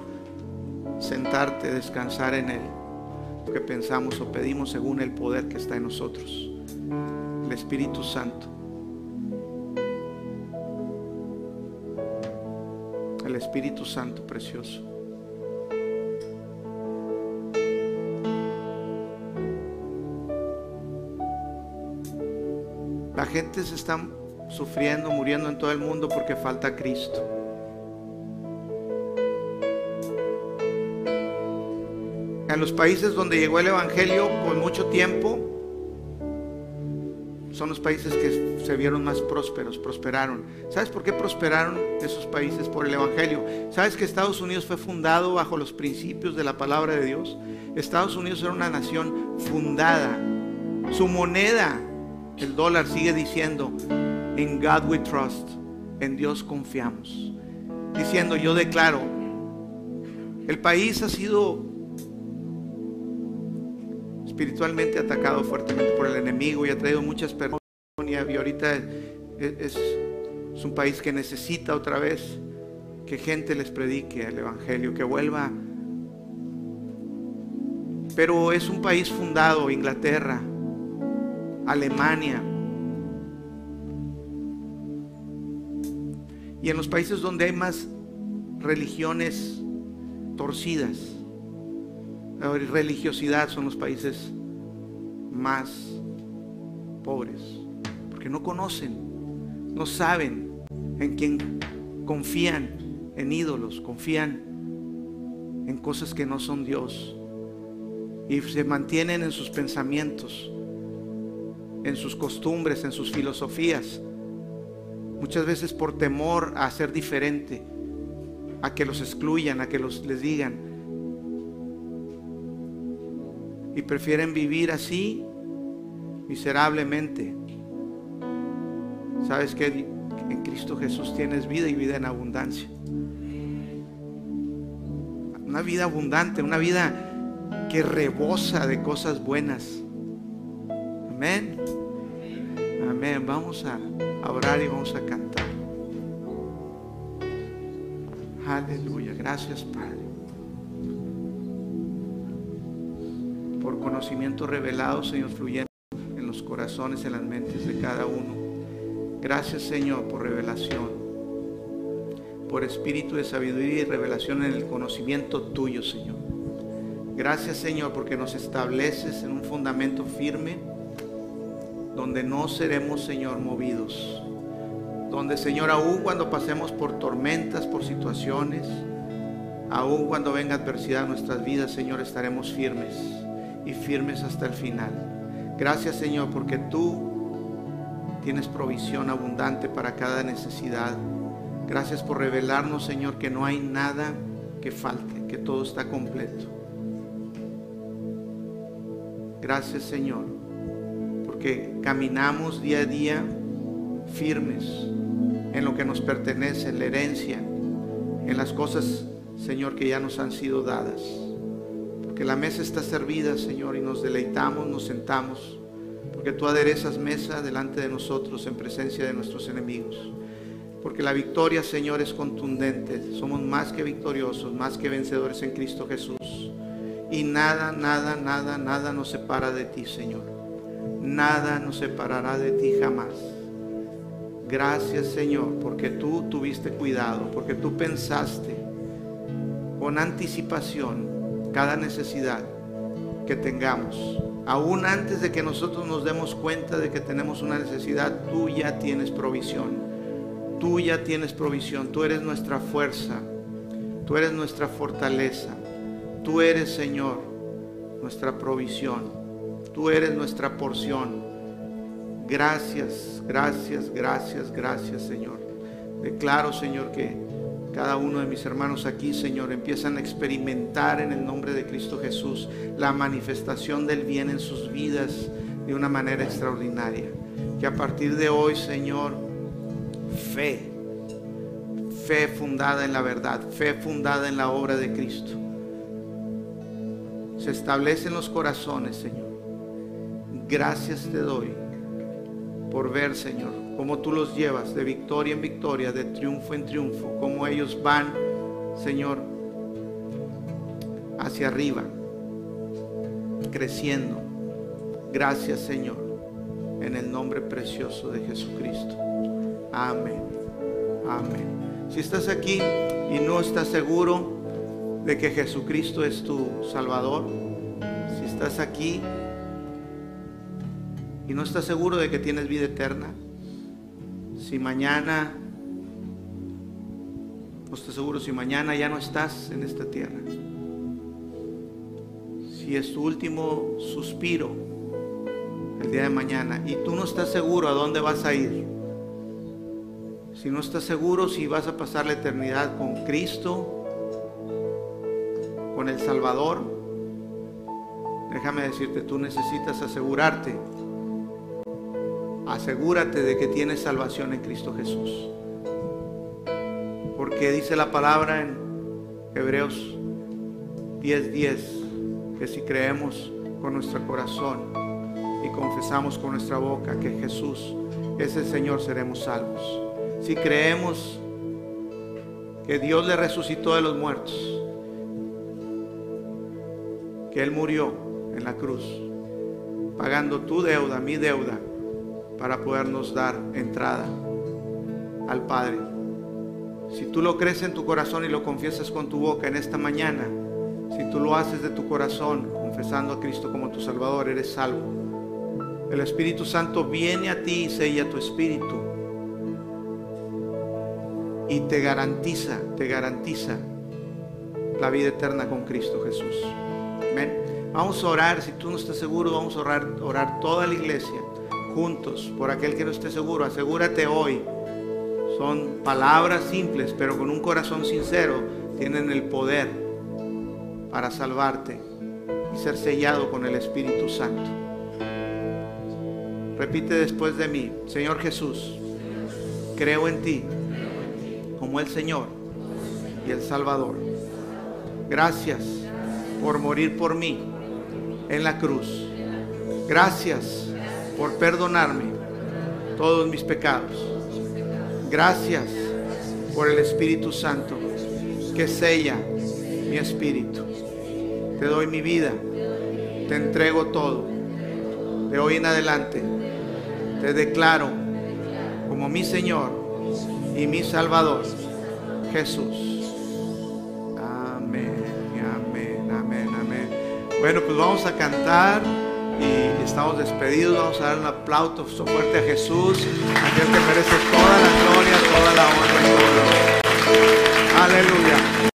sentarte, descansar en Él, que pensamos o pedimos según el poder que está en nosotros, el Espíritu Santo. el Espíritu Santo precioso. La gente se está sufriendo, muriendo en todo el mundo porque falta Cristo. En los países donde llegó el Evangelio con mucho tiempo, son los países que se vieron más prósperos, prosperaron. ¿Sabes por qué prosperaron esos países? Por el Evangelio. ¿Sabes que Estados Unidos fue fundado bajo los principios de la palabra de Dios? Estados Unidos era una nación fundada. Su moneda, el dólar, sigue diciendo, en God we trust, en Dios confiamos. Diciendo, yo declaro, el país ha sido espiritualmente atacado fuertemente por el enemigo y ha traído muchas personas y ahorita es, es, un país que necesita otra vez que gente les predique el Evangelio, que vuelva. Pero es un país fundado, Inglaterra, Alemania. Y en los países donde hay más religiones torcidas, religiosidad son los países más pobres, porque no conocen, no saben en quién confían, en ídolos, confían en cosas que no son Dios. Y se mantienen en sus pensamientos, en sus costumbres, en sus filosofías, muchas veces por temor a ser diferente, a que los excluyan, a que los les digan, y prefieren vivir así miserablemente. ¿Sabes que En Cristo Jesús tienes vida y vida en abundancia. Una vida abundante, una vida que rebosa de cosas buenas. Amén. Amén. Vamos a orar y vamos a cantar. Aleluya. Gracias, Padre. Conocimiento revelado, Señor, fluyendo en los corazones, en las mentes de cada uno. Gracias, Señor, por revelación, por espíritu de sabiduría y revelación en el conocimiento tuyo, Señor. Gracias, Señor, porque nos estableces en un fundamento firme donde no seremos, Señor, movidos. Donde, Señor, aún cuando pasemos por tormentas, por situaciones, aún cuando venga adversidad a nuestras vidas, Señor, estaremos firmes y firmes hasta el final. Gracias Señor porque tú tienes provisión abundante para cada necesidad. Gracias por revelarnos Señor que no hay nada que falte, que todo está completo. Gracias Señor porque caminamos día a día firmes en lo que nos pertenece, en la herencia, en las cosas, Señor, que ya nos han sido dadas que la mesa está servida, Señor, y nos deleitamos, nos sentamos, porque tú aderezas mesa delante de nosotros en presencia de nuestros enemigos. porque la victoria, Señor, es contundente. Somos más que victoriosos, más que vencedores en Cristo Jesús. Y nada, nada, nada, nada nos separa de ti, Señor. Nada nos separará de ti jamás. Gracias, Señor, porque tú tuviste cuidado, porque tú pensaste con anticipación cada necesidad que tengamos. Aún antes de que nosotros nos demos cuenta de que tenemos una necesidad, tú ya tienes provisión. Tú ya tienes provisión. Tú eres nuestra fuerza. Tú eres nuestra fortaleza. Tú eres, Señor, nuestra provisión. Tú eres nuestra porción. Gracias, gracias, gracias, gracias, Señor. Declaro, Señor, que cada uno de mis hermanos aquí, Señor, empiezan a experimentar en el nombre de Cristo Jesús la manifestación del bien en sus vidas de una manera extraordinaria. Que a partir de hoy, Señor, fe, fe fundada en la verdad, fe fundada en la obra de Cristo, se establece en los corazones, Señor. Gracias te doy por ver, Señor, cómo tú los llevas de victoria en victoria, de triunfo en triunfo, cómo ellos van, Señor, hacia arriba, creciendo. Gracias, Señor, en el nombre precioso de Jesucristo. Amén. Amén. Si estás aquí y no estás seguro de que Jesucristo es tu Salvador, si estás aquí y no estás seguro de que tienes vida eterna, si mañana, no estoy seguro si mañana ya no estás en esta tierra, si es tu último suspiro el día de mañana y tú no estás seguro a dónde vas a ir, si no estás seguro si vas a pasar la eternidad con Cristo, con el Salvador, déjame decirte, tú necesitas asegurarte asegúrate de que tienes salvación en Cristo Jesús. Porque dice la palabra en Hebreos 10:10 que si creemos con nuestro corazón y confesamos con nuestra boca que Jesús es el Señor, seremos salvos. Si creemos que Dios le resucitó de los muertos, que Él murió en la cruz, pagando tu deuda, mi deuda, para podernos dar entrada al Padre. Si tú lo crees en tu corazón y lo confiesas con tu boca en esta mañana, si tú lo haces de tu corazón, confesando a Cristo como tu Salvador, eres salvo. El Espíritu Santo viene a ti y sella tu espíritu. Y te garantiza, te garantiza la vida eterna con Cristo Jesús. Amén. Vamos a orar, si tú no estás seguro, vamos a orar, orar toda la iglesia juntos por aquel que no esté seguro. Asegúrate hoy. Son palabras simples, pero con un corazón sincero tienen el poder para salvarte y ser sellado con el Espíritu Santo. Repite después de mí, Señor Jesús, creo en ti como el Señor y el Salvador. Gracias por morir por mí en la cruz. Gracias por perdonarme todos mis pecados. Gracias por el Espíritu Santo que sella mi espíritu. Te doy mi vida, te entrego todo. De hoy en adelante te declaro como mi Señor y mi Salvador, Jesús. Amén, amén, amén, amén. Bueno, pues vamos a cantar y estamos despedidos. Vamos a dar un aplauso fuerte a Jesús, aquel que merece toda la gloria, toda la honra y todo el. Aleluya.